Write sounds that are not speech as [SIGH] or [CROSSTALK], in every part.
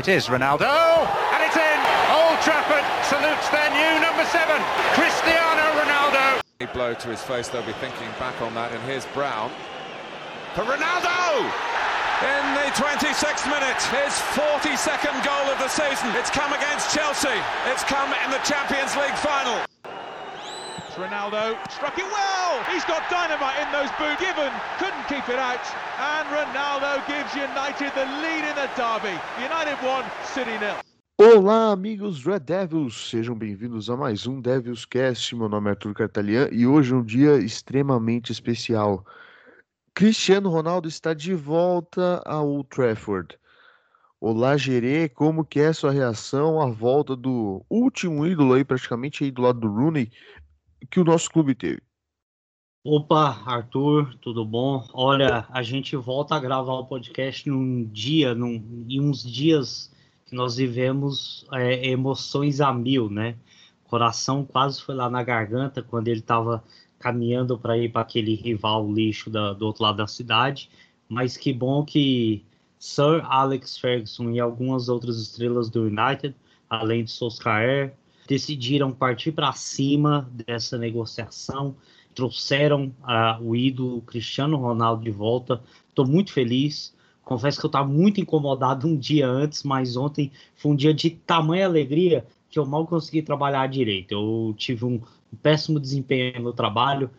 It is Ronaldo, and it's in. Old Trafford salutes their new number seven, Cristiano Ronaldo. A blow to his face, they'll be thinking back on that, and here's Brown for Ronaldo! In the 26th minute, his 42nd goal of the season. It's come against Chelsea. It's come in the Champions League final. It's Ronaldo, struck it well. He's got dynamite in those boots. Given couldn't keep it out, and Ronaldo gives United the lead in the derby. United won, City nil. Olá, amigos Red Devils, sejam bem-vindos a mais um Devils Cast. Meu nome é Arthur Cartalian e hoje é um dia extremamente especial. Cristiano Ronaldo está de volta a Old Trafford. Olá, Gerê, como que é a sua reação à volta do último ídolo aí, praticamente aí do lado do Rooney, que o nosso clube teve? Opa, Arthur, tudo bom? Olha, a gente volta a gravar o podcast num dia, num, em uns dias que nós vivemos é, emoções a mil, né? Coração quase foi lá na garganta quando ele estava caminhando para ir para aquele rival lixo da, do outro lado da cidade. Mas que bom que Sir Alex Ferguson e algumas outras estrelas do United, além de Solskjaer, decidiram partir para cima dessa negociação, trouxeram o ídolo Cristiano Ronaldo de volta. Estou muito feliz. Confesso que eu estava muito incomodado um dia antes, mas ontem foi um dia de tamanha alegria que eu mal consegui trabalhar direito. Eu tive um, um péssimo desempenho no trabalho,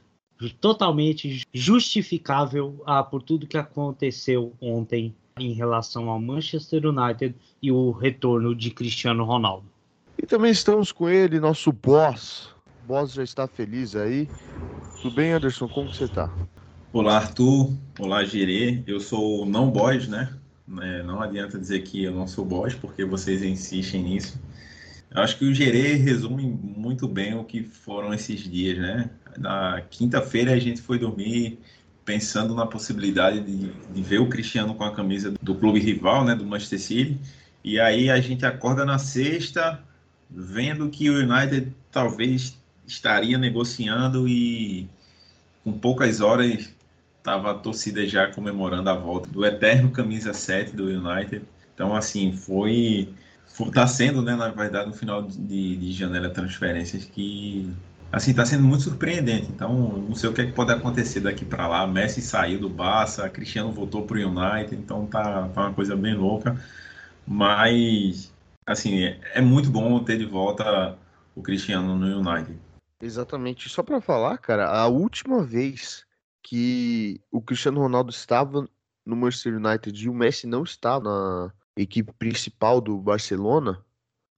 totalmente justificável ah, por tudo que aconteceu ontem em relação ao Manchester United e o retorno de Cristiano Ronaldo. E também estamos com ele, nosso boss. O boss já está feliz aí. Tudo bem, Anderson? Como você está? Olá, Arthur. Olá, Gerê. Eu sou não boss, né? É, não adianta dizer que eu não sou boss, porque vocês insistem nisso. Eu acho que o Gerê resume muito bem o que foram esses dias, né? Na quinta-feira a gente foi dormir pensando na possibilidade de, de, ver o Cristiano com a camisa do clube rival, né, do Manchester City. E aí a gente acorda na sexta vendo que o United talvez estaria negociando e com poucas horas estava a torcida já comemorando a volta do eterno camisa 7 do United. Então, assim, foi Está sendo, né, na verdade, no final de, de janela transferências que assim está sendo muito surpreendente. Então, não sei o que, é que pode acontecer daqui para lá. Messi saiu do Barça, Cristiano voltou para o United, então tá, tá, uma coisa bem louca. Mas, assim, é, é muito bom ter de volta o Cristiano no United. Exatamente. Só para falar, cara, a última vez que o Cristiano Ronaldo estava no Manchester United e o Messi não estava na equipe principal do Barcelona,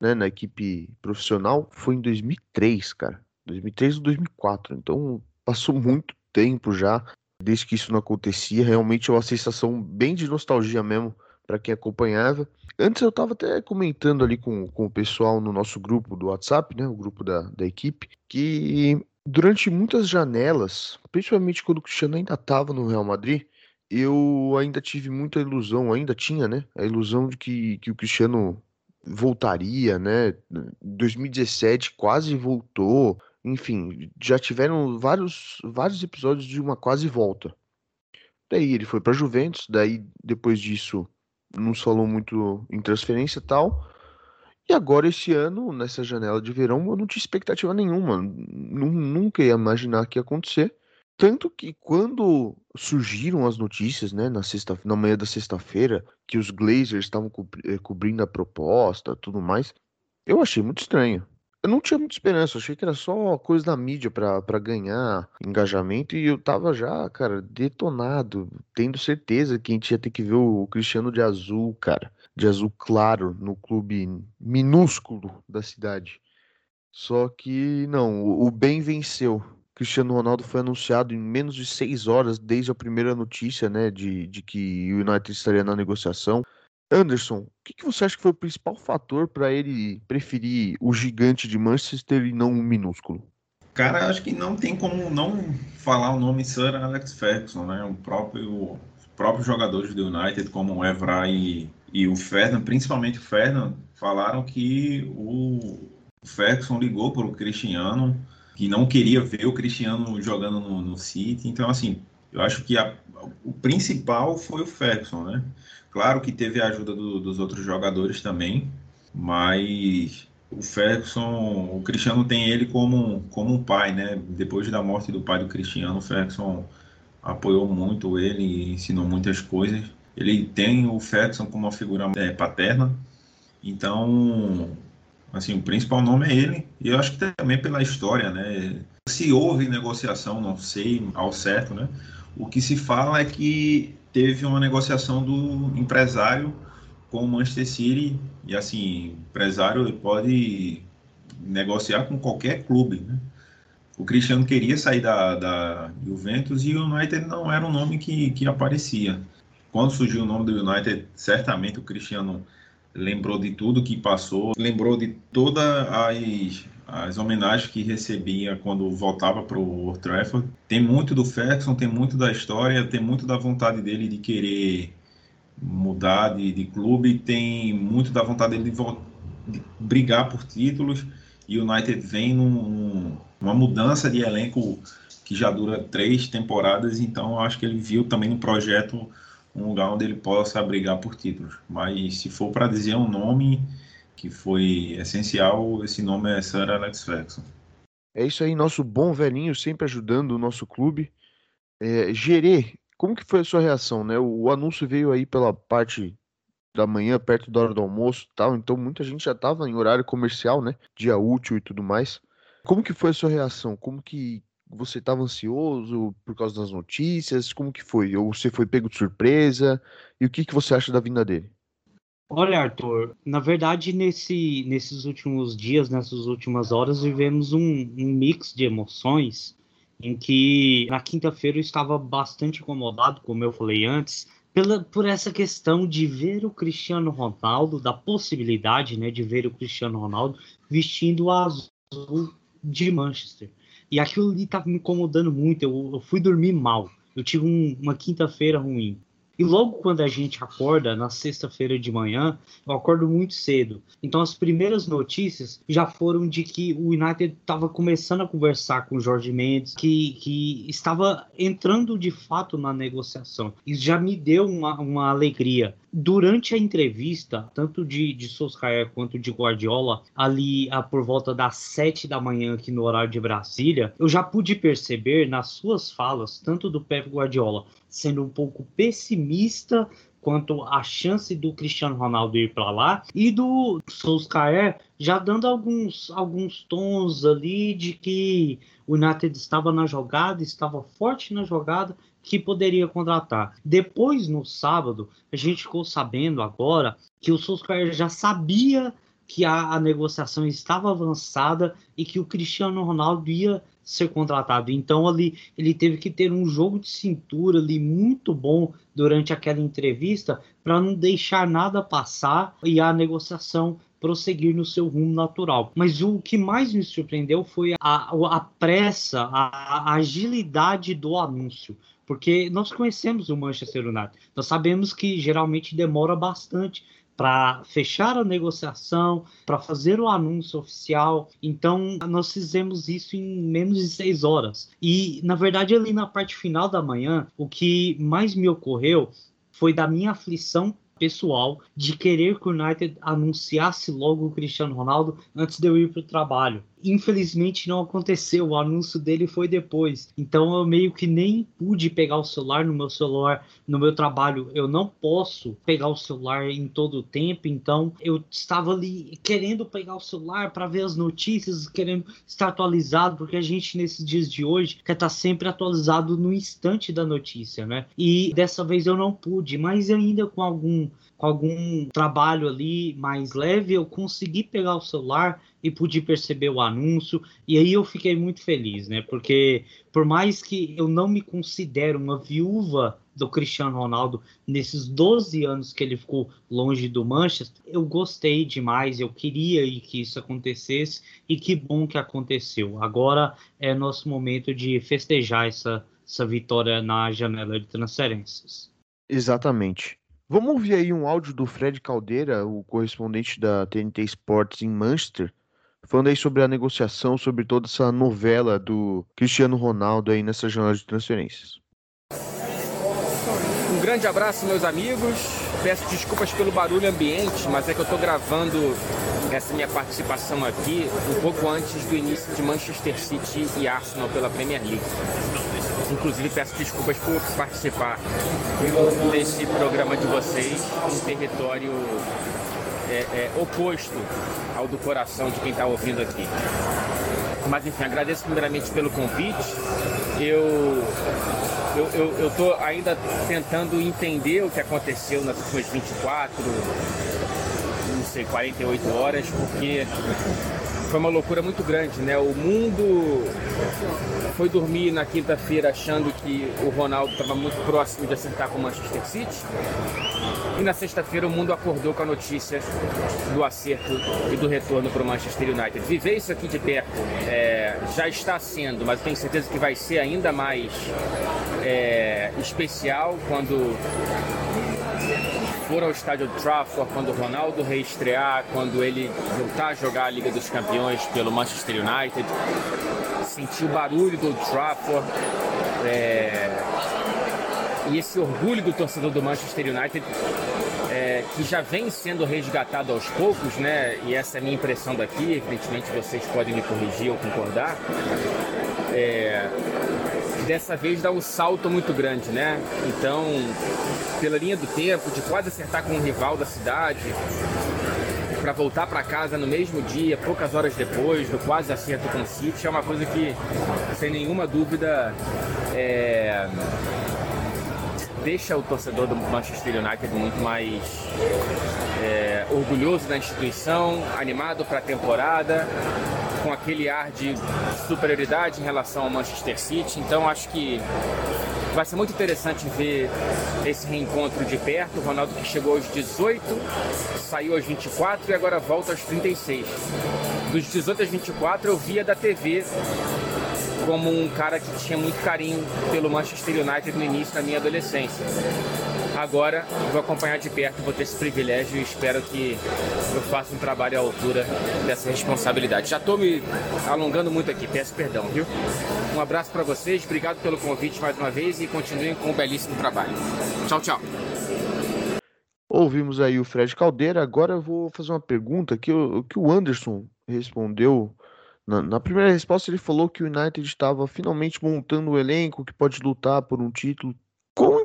né, na equipe profissional, foi em 2003, cara. 2003 ou 2004. Então passou [LAUGHS] muito tempo já desde que isso não acontecia. Realmente é uma sensação bem de nostalgia mesmo para quem acompanhava. Antes eu estava até comentando ali com, com o pessoal no nosso grupo do WhatsApp, né, o grupo da, da equipe, que durante muitas janelas, principalmente quando o Cristiano ainda estava no Real Madrid, eu ainda tive muita ilusão, ainda tinha, né? A ilusão de que, que o Cristiano voltaria, né? 2017 quase voltou. Enfim, já tiveram vários, vários episódios de uma quase volta. Daí ele foi para Juventus, daí depois disso não falou muito em transferência e tal. E agora esse ano, nessa janela de verão, eu não tinha expectativa nenhuma. Nunca ia imaginar que ia acontecer. Tanto que quando surgiram as notícias, né, na sexta, na manhã da sexta-feira, que os Glazers estavam eh, cobrindo a proposta, tudo mais, eu achei muito estranho. Eu não tinha muita esperança, achei que era só coisa da mídia para ganhar engajamento e eu tava já, cara, detonado, tendo certeza que a gente ia ter que ver o Cristiano de azul, cara, de azul claro, no clube minúsculo da cidade. Só que não, o bem venceu. Cristiano Ronaldo foi anunciado em menos de seis horas desde a primeira notícia, né, de, de que o United estaria na negociação. Anderson, o que, que você acha que foi o principal fator para ele preferir o gigante de Manchester e não o minúsculo? Cara, acho que não tem como não falar o nome Sir Alex Ferguson, né? O próprio, os próprios jogadores do United, como o Evra e, e o Fernand, principalmente o Fernand, falaram que o Ferguson ligou para o Cristiano que não queria ver o Cristiano jogando no, no City. Então, assim, eu acho que a, o principal foi o Ferguson, né? Claro que teve a ajuda do, dos outros jogadores também, mas o Ferguson, o Cristiano tem ele como, como um pai, né? Depois da morte do pai do Cristiano, o Ferguson apoiou muito ele, ensinou muitas coisas. Ele tem o Ferguson como uma figura é, paterna, então, assim, o principal nome é ele, e eu acho que também pela história, né? Se houve negociação, não sei ao certo, né? O que se fala é que teve uma negociação do empresário com o Manchester City, e assim, empresário pode negociar com qualquer clube, né? O Cristiano queria sair da, da Juventus e o United não era um nome que, que aparecia. Quando surgiu o nome do United, certamente o Cristiano lembrou de tudo que passou, lembrou de todas as, as homenagens que recebia quando voltava para o Old Trafford. Tem muito do Ferguson, tem muito da história, tem muito da vontade dele de querer mudar de, de clube, tem muito da vontade dele de, de brigar por títulos. E o United vem num, numa mudança de elenco que já dura três temporadas, então acho que ele viu também no projeto um lugar onde ele possa brigar por títulos. Mas se for para dizer um nome que foi essencial, esse nome é Sir Alex Ferguson. É isso aí, nosso bom velhinho sempre ajudando o nosso clube. É, Gerê, como que foi a sua reação, né? O, o, anúncio veio aí pela parte da manhã, perto da hora do almoço tal, então muita gente já estava em horário comercial, né? Dia útil e tudo mais. Como que foi a sua reação? Como que você estava ansioso por causa das notícias? Como que foi? Ou você foi pego de surpresa? E o que, que você acha da vinda dele? Olha, Arthur, na verdade, nesse, nesses últimos dias, nessas últimas horas, vivemos um, um mix de emoções em que na quinta-feira eu estava bastante incomodado, como eu falei antes, pela, por essa questão de ver o Cristiano Ronaldo, da possibilidade né, de ver o Cristiano Ronaldo vestindo o azul de Manchester. E aquilo ali estava me incomodando muito. Eu, eu, fui dormir mal. Eu tive um, uma quinta-feira ruim. E logo quando a gente acorda, na sexta-feira de manhã, eu acordo muito cedo. Então as primeiras notícias já foram de que o United estava começando a conversar com o Jorge Mendes, que, que estava entrando de fato na negociação. Isso já me deu uma, uma alegria. Durante a entrevista, tanto de, de Solskjaer quanto de Guardiola, ali a, por volta das sete da manhã aqui no horário de Brasília, eu já pude perceber nas suas falas, tanto do Pep Guardiola sendo um pouco pessimista quanto à chance do Cristiano Ronaldo ir para lá e do Solskjaer já dando alguns, alguns tons ali de que o United estava na jogada, estava forte na jogada, que poderia contratar. Depois, no sábado, a gente ficou sabendo agora que o Solskjaer já sabia que a, a negociação estava avançada e que o Cristiano Ronaldo ia ser contratado. Então ali ele teve que ter um jogo de cintura ali muito bom durante aquela entrevista para não deixar nada passar e a negociação prosseguir no seu rumo natural. Mas o que mais me surpreendeu foi a, a pressa, a, a agilidade do anúncio porque nós conhecemos o Manchester United. Nós sabemos que geralmente demora bastante para fechar a negociação, para fazer o anúncio oficial. Então, nós fizemos isso em menos de seis horas. E, na verdade, ali na parte final da manhã, o que mais me ocorreu foi da minha aflição pessoal de querer que o United anunciasse logo o Cristiano Ronaldo antes de eu ir para o trabalho. Infelizmente não aconteceu, o anúncio dele foi depois. Então eu meio que nem pude pegar o celular no meu celular, no meu trabalho. Eu não posso pegar o celular em todo o tempo, então eu estava ali querendo pegar o celular para ver as notícias, querendo estar atualizado, porque a gente nesses dias de hoje quer estar sempre atualizado no instante da notícia, né? E dessa vez eu não pude, mas ainda com algum algum trabalho ali mais leve, eu consegui pegar o celular e pude perceber o anúncio, e aí eu fiquei muito feliz, né? Porque por mais que eu não me considere uma viúva do Cristiano Ronaldo nesses 12 anos que ele ficou longe do Manchester, eu gostei demais, eu queria que isso acontecesse e que bom que aconteceu. Agora é nosso momento de festejar essa, essa vitória na janela de transferências. Exatamente. Vamos ouvir aí um áudio do Fred Caldeira, o correspondente da TNT Sports em Manchester, falando aí sobre a negociação, sobre toda essa novela do Cristiano Ronaldo aí nessa jornada de transferências. grande abraço, meus amigos. Peço desculpas pelo barulho ambiente, mas é que eu estou gravando essa minha participação aqui um pouco antes do início de Manchester City e Arsenal pela Premier League. Inclusive, peço desculpas por participar desse programa de vocês em território é, é, oposto ao do coração de quem está ouvindo aqui. Mas enfim, agradeço primeiramente pelo convite. Eu eu, eu, eu ainda tentando entender o que aconteceu nas últimas 24, não sei, 48 horas, porque foi uma loucura muito grande, né? O mundo foi dormir na quinta-feira achando que o Ronaldo estava muito próximo de acertar com o Manchester City. E na sexta-feira o mundo acordou com a notícia do acerto e do retorno para o Manchester United. Viver isso aqui de perto é, já está sendo, mas tenho certeza que vai ser ainda mais é, especial quando for ao estádio Trafford, quando o Ronaldo reestrear, quando ele voltar a jogar a Liga dos Campeões pelo Manchester United, sentir o barulho do Trafford é, e esse orgulho do torcedor do Manchester United é, que já vem sendo resgatado aos poucos, né? E essa é a minha impressão daqui, evidentemente vocês podem me corrigir ou concordar. É, dessa vez dá um salto muito grande, né? Então, pela linha do tempo, de quase acertar com um rival da cidade, para voltar para casa no mesmo dia, poucas horas depois, do quase acerto com o City, é uma coisa que, sem nenhuma dúvida, é... deixa o torcedor do Manchester United muito mais é... orgulhoso da instituição, animado para a temporada com aquele ar de superioridade em relação ao Manchester City. Então acho que vai ser muito interessante ver esse reencontro de perto. O Ronaldo que chegou aos 18, saiu aos 24 e agora volta aos 36. Dos 18 aos 24 eu via da TV como um cara que tinha muito carinho pelo Manchester United no início da minha adolescência. Agora vou acompanhar de perto, vou ter esse privilégio e espero que eu faça um trabalho à altura dessa responsabilidade. Já estou me alongando muito aqui, peço perdão, viu? Um abraço para vocês, obrigado pelo convite mais uma vez e continuem com um belíssimo trabalho. Tchau, tchau. Ouvimos aí o Fred Caldeira. Agora eu vou fazer uma pergunta que o, que o Anderson respondeu. Na, na, primeira resposta, ele falou que o United estava finalmente montando o um elenco que pode lutar por um título.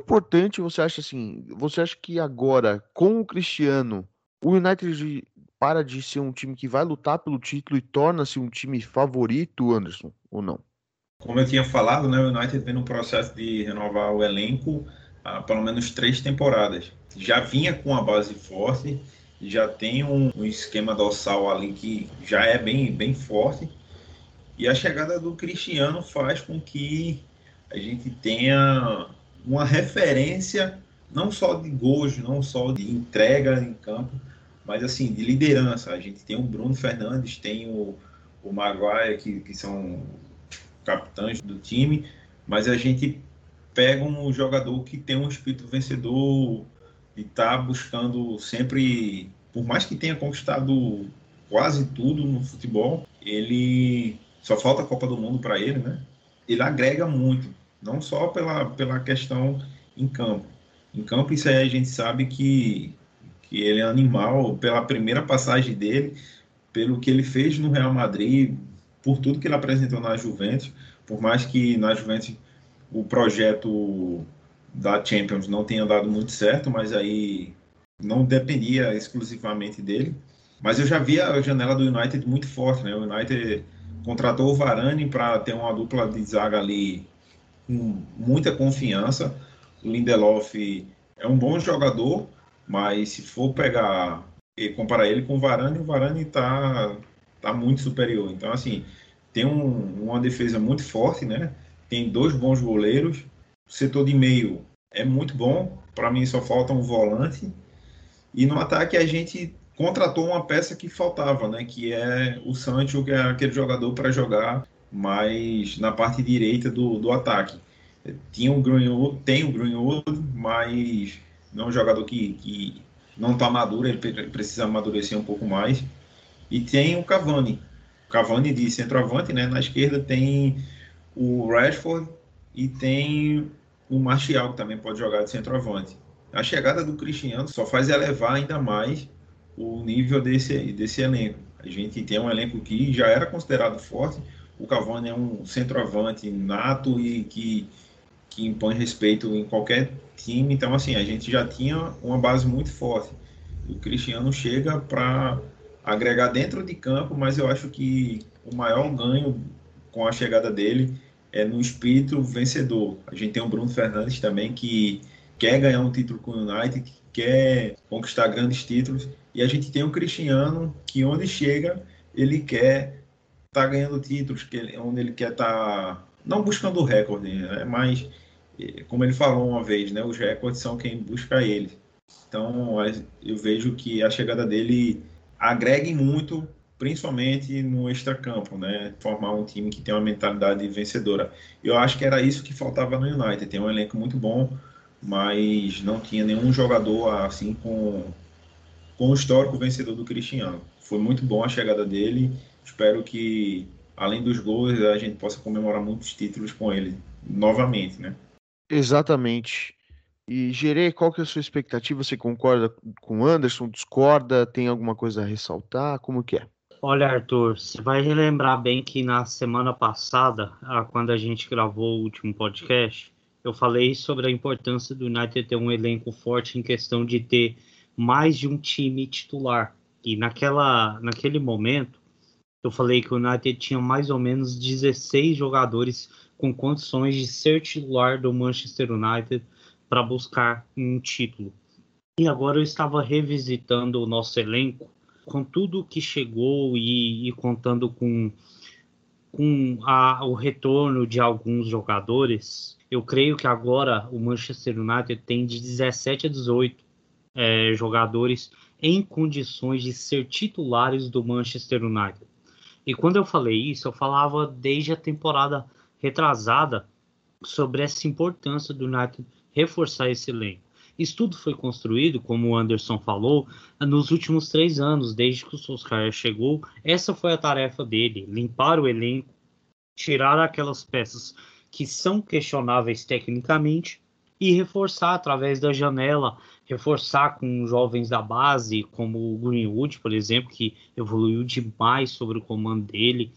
Importante você acha assim? Você acha que agora, com o Cristiano, o United para de ser um time que vai lutar pelo título e torna-se um time favorito, Anderson, ou não? Como eu tinha falado, né, o United vem no processo de renovar o elenco há pelo menos três temporadas. Já vinha com a base forte, já tem um, um esquema dorsal ali que já é bem, bem forte. E a chegada do Cristiano faz com que a gente tenha uma referência não só de gols, não só de entrega em campo, mas assim, de liderança. A gente tem o Bruno Fernandes, tem o, o Maguire, que, que são capitães do time, mas a gente pega um jogador que tem um espírito vencedor e está buscando sempre, por mais que tenha conquistado quase tudo no futebol, ele só falta a Copa do Mundo para ele, né? Ele agrega muito não só pela, pela questão em campo. Em campo, isso aí a gente sabe que, que ele é animal pela primeira passagem dele, pelo que ele fez no Real Madrid, por tudo que ele apresentou na Juventus, por mais que na Juventus o projeto da Champions não tenha dado muito certo, mas aí não dependia exclusivamente dele. Mas eu já vi a janela do United muito forte, né? O United contratou o Varane para ter uma dupla de zaga ali com muita confiança. O Lindelof é um bom jogador, mas se for pegar e comparar ele com o Varane, o Varane está tá muito superior. Então, assim, tem um, uma defesa muito forte, né? Tem dois bons goleiros. O setor de meio é muito bom. Para mim, só falta um volante. E no ataque, a gente contratou uma peça que faltava, né? Que é o Sancho, que é aquele jogador para jogar mas na parte direita do, do ataque. Tinha o Greenwood, tem o Greenwood, mas não é um jogador que, que não está maduro, ele precisa amadurecer um pouco mais. E tem o Cavani. Cavani de centroavante, né? Na esquerda tem o Rashford e tem o Martial, que também pode jogar de centroavante. A chegada do Cristiano só faz elevar ainda mais o nível desse, desse elenco. A gente tem um elenco que já era considerado forte. O Cavani é um centroavante nato e que, que impõe respeito em qualquer time. Então, assim, a gente já tinha uma base muito forte. O Cristiano chega para agregar dentro de campo, mas eu acho que o maior ganho com a chegada dele é no espírito vencedor. A gente tem o Bruno Fernandes também que quer ganhar um título com o United, que quer conquistar grandes títulos, e a gente tem o Cristiano que onde chega ele quer tá ganhando títulos, que ele, onde ele quer estar tá, não buscando o recorde, né, mas como ele falou uma vez, né, os recordes são quem busca ele. Então eu vejo que a chegada dele agrega muito principalmente no extracampo, né? Formar um time que tem uma mentalidade vencedora. Eu acho que era isso que faltava no United. Tem um elenco muito bom, mas não tinha nenhum jogador assim com, com o histórico vencedor do Cristiano. Foi muito bom a chegada dele. Espero que, além dos gols, a gente possa comemorar muitos títulos com ele novamente, né? Exatamente. E Gerê, qual que é a sua expectativa? Você concorda com o Anderson? Discorda? Tem alguma coisa a ressaltar? Como que é? Olha, Arthur, você vai relembrar bem que na semana passada, quando a gente gravou o último podcast, eu falei sobre a importância do United ter um elenco forte em questão de ter mais de um time titular. E naquela, naquele momento, eu falei que o United tinha mais ou menos 16 jogadores com condições de ser titular do Manchester United para buscar um título. E agora eu estava revisitando o nosso elenco com tudo que chegou e, e contando com, com a, o retorno de alguns jogadores, eu creio que agora o Manchester United tem de 17 a 18 é, jogadores em condições de ser titulares do Manchester United. E quando eu falei isso, eu falava desde a temporada retrasada sobre essa importância do United reforçar esse elenco. Isso tudo foi construído, como o Anderson falou, nos últimos três anos, desde que o Solskjaer chegou. Essa foi a tarefa dele: limpar o elenco, tirar aquelas peças que são questionáveis tecnicamente e reforçar através da janela, reforçar com jovens da base, como o Greenwood, por exemplo, que evoluiu demais sobre o comando dele.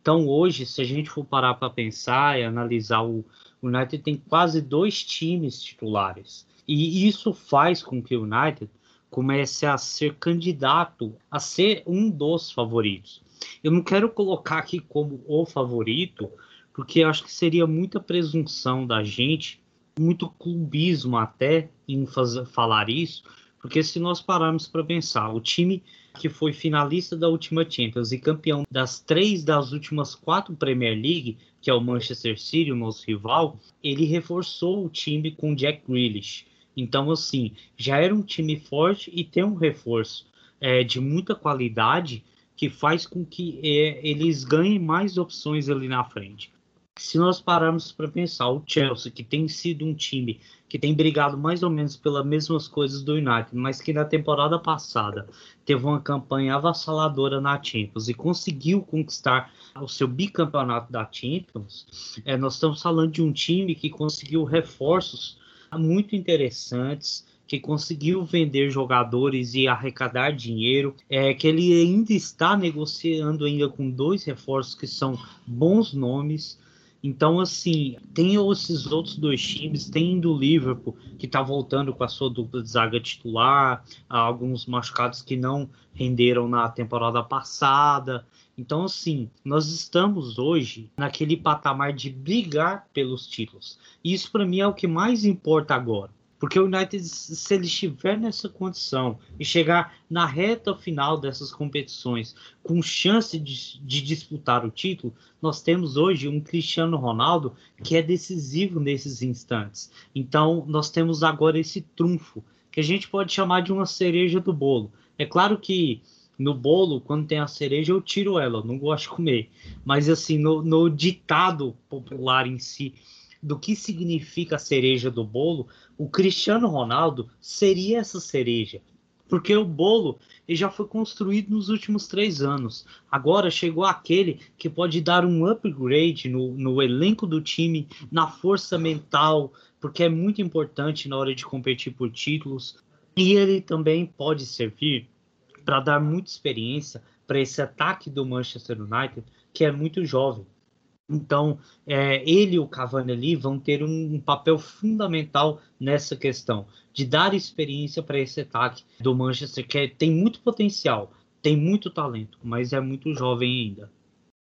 Então, hoje, se a gente for parar para pensar e analisar, o United tem quase dois times titulares. E isso faz com que o United comece a ser candidato a ser um dos favoritos. Eu não quero colocar aqui como o favorito, porque acho que seria muita presunção da gente, muito clubismo até em fazer, falar isso, porque se nós pararmos para pensar, o time que foi finalista da última Champions e campeão das três das últimas quatro Premier League, que é o Manchester City, o nosso rival, ele reforçou o time com Jack Grealish. Então, assim, já era um time forte e tem um reforço é, de muita qualidade que faz com que é, eles ganhem mais opções ali na frente. Se nós pararmos para pensar, o Chelsea, que tem sido um time que tem brigado mais ou menos pelas mesmas coisas do United, mas que na temporada passada teve uma campanha avassaladora na Champions e conseguiu conquistar o seu bicampeonato da Champions, é, nós estamos falando de um time que conseguiu reforços muito interessantes, que conseguiu vender jogadores e arrecadar dinheiro, é que ele ainda está negociando ainda com dois reforços que são bons nomes. Então, assim, tem esses outros dois times, tem do Liverpool, que está voltando com a sua dupla de zaga titular, alguns machucados que não renderam na temporada passada. Então, assim, nós estamos hoje naquele patamar de brigar pelos títulos. E isso, para mim, é o que mais importa agora. Porque o United, se ele estiver nessa condição e chegar na reta final dessas competições com chance de, de, disputar o título, nós temos hoje um Cristiano Ronaldo que é decisivo nesses instantes. Então, nós temos agora esse trunfo, que a gente pode chamar de uma cereja do bolo. É claro que no bolo, quando tem a cereja, eu tiro ela, não gosto de comer. Mas assim, no, no ditado popular em si, do que significa a cereja do bolo, o Cristiano Ronaldo seria essa cereja. porque o bolo ele já foi construído nos últimos três anos. Agora chegou aquele que pode dar um upgrade no, no elenco do time, na força mental, porque é muito importante na hora de competir por títulos. E ele também pode servir para dar muita experiência para esse ataque do Manchester United, que é muito jovem. Então, é, ele e o Cavani ali vão ter um, um, papel fundamental nessa questão de dar experiência para esse ataque do Manchester, que é, tem muito potencial, tem muito talento, mas é muito jovem ainda.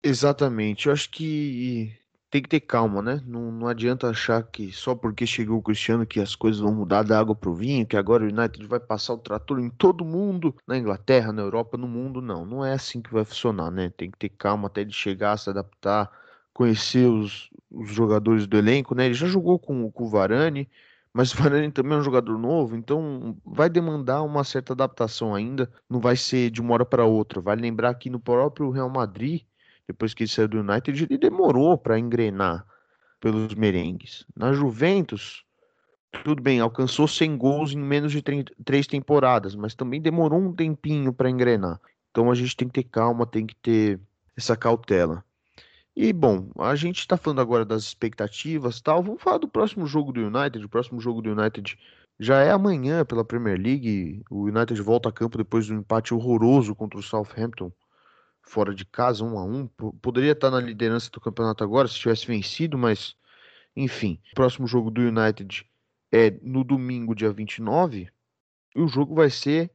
Exatamente. Eu acho que tem que ter calma, né? Não, não adianta achar que só porque chegou o Cristiano que as coisas vão mudar da água para o vinho, que agora o United vai passar o trator em todo mundo, na Inglaterra, na Europa, no mundo. Não, não é assim que vai funcionar, né? Tem que ter calma até de chegar, se adaptar conhecer os, os jogadores do elenco, né? Ele já jogou com, com o Varane, mas o Varane também é um jogador novo, então vai demandar uma certa adaptação ainda. Não vai ser de uma hora para outra. Vale lembrar que no próprio Real Madrid, depois que ele saiu do United, ele demorou para engrenar pelos merengues. Na Juventus, tudo bem, alcançou 100 gols em menos de três temporadas, mas também demorou um tempinho para engrenar. Então a gente tem que ter calma, tem que ter essa cautela. E bom, a gente está falando agora das expectativas tal. Vamos falar do próximo jogo do United. O próximo jogo do United já é amanhã pela Premier League. O United volta a campo depois do empate horroroso contra o Southampton, fora de casa, 1 a 1 Poderia estar na liderança do campeonato agora se tivesse vencido, mas enfim. O próximo jogo do United é no domingo, dia 29. E o jogo vai ser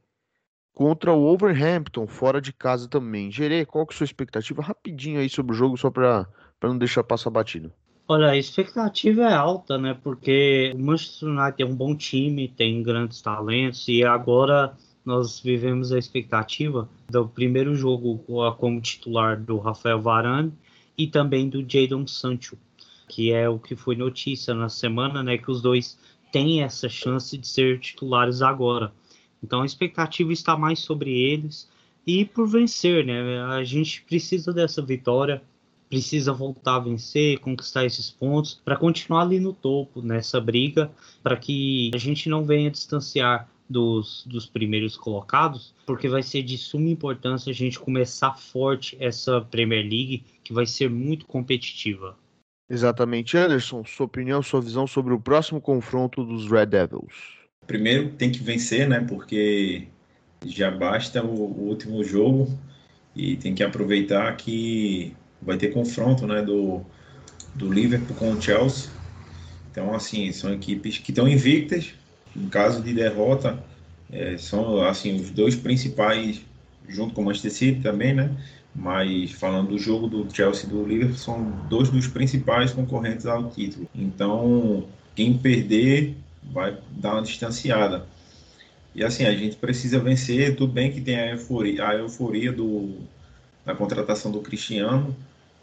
contra o Overhampton, fora de casa também. Gerê, qual que é a sua expectativa? Rapidinho aí sobre o jogo, só para não deixar passar batido. Olha, a expectativa é alta, né? Porque o Manchester United é um bom time, tem grandes talentos e agora nós vivemos a expectativa do primeiro jogo como titular do Rafael Varane e também do Jadon Sancho, que é o que foi notícia na semana, né? Que os dois têm essa chance de ser titulares agora. Então a expectativa está mais sobre eles e por vencer, né? A gente precisa dessa vitória, precisa voltar a vencer, conquistar esses pontos para continuar ali no topo nessa briga, para que a gente não venha distanciar dos, dos primeiros colocados, porque vai ser de suma importância a gente começar forte essa Premier League, que vai ser muito competitiva. Exatamente, Anderson, sua opinião, sua visão sobre o próximo confronto dos Red Devils primeiro tem que vencer, né? Porque já basta o, o, último jogo e tem que aproveitar que vai ter confronto, né? Do, do Liverpool com o Chelsea. Então, assim, são equipes que estão invictas. Em caso de derrota, é, são assim os dois principais, junto com o Manchester City também, né? Mas falando do jogo do Chelsea e do Liverpool, são dois dos principais concorrentes ao título. Então, quem perder vai dar uma distanciada. E assim, a gente precisa vencer, tudo bem que tem a euforia, a euforia do, da contratação do Cristiano,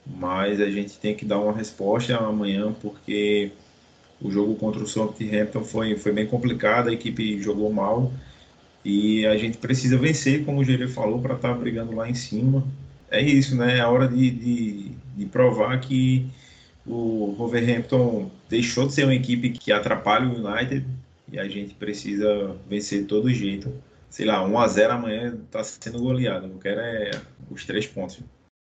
mas a gente tem que dar uma resposta amanhã, porque o jogo contra o Southampton foi, foi bem complicado, a equipe jogou mal, e a gente precisa vencer, como o Gerê falou, para estar tá brigando lá em cima. É isso, né? É hora de, de, de provar que o Wolverhampton deixou de ser uma equipe que atrapalha o United e a gente precisa vencer de todo jeito. Sei lá, 1 a 0 amanhã está sendo goleado. Eu quero é os três pontos.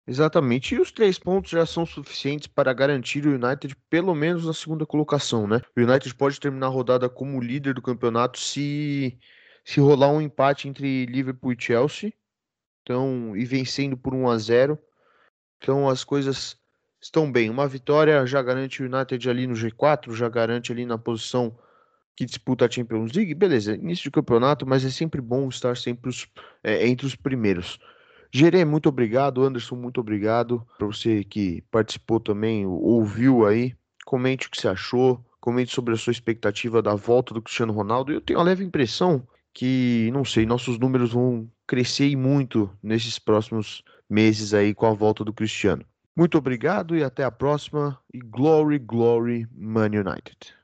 Exatamente, e os três pontos já são suficientes para garantir o United pelo menos na segunda colocação, né? O United pode terminar a rodada como líder do campeonato se se rolar um empate entre Liverpool e Chelsea, então e vencendo por 1 a 0. Então as coisas estão bem. Uma vitória já garante o United ali no G4, já garante ali na posição que disputa a Champions League. Beleza, início de campeonato, mas é sempre bom estar sempre os, é, entre os primeiros. Gerê, muito obrigado. Anderson, muito obrigado. Para você que participou também, ouviu aí. Comente o que você achou. Comente sobre a sua expectativa da volta do Cristiano Ronaldo. Eu tenho a leve impressão que, não sei, nossos números vão crescer muito nesses próximos meses aí com a volta do Cristiano. Muito obrigado e até a próxima. E glory, glory, Man United.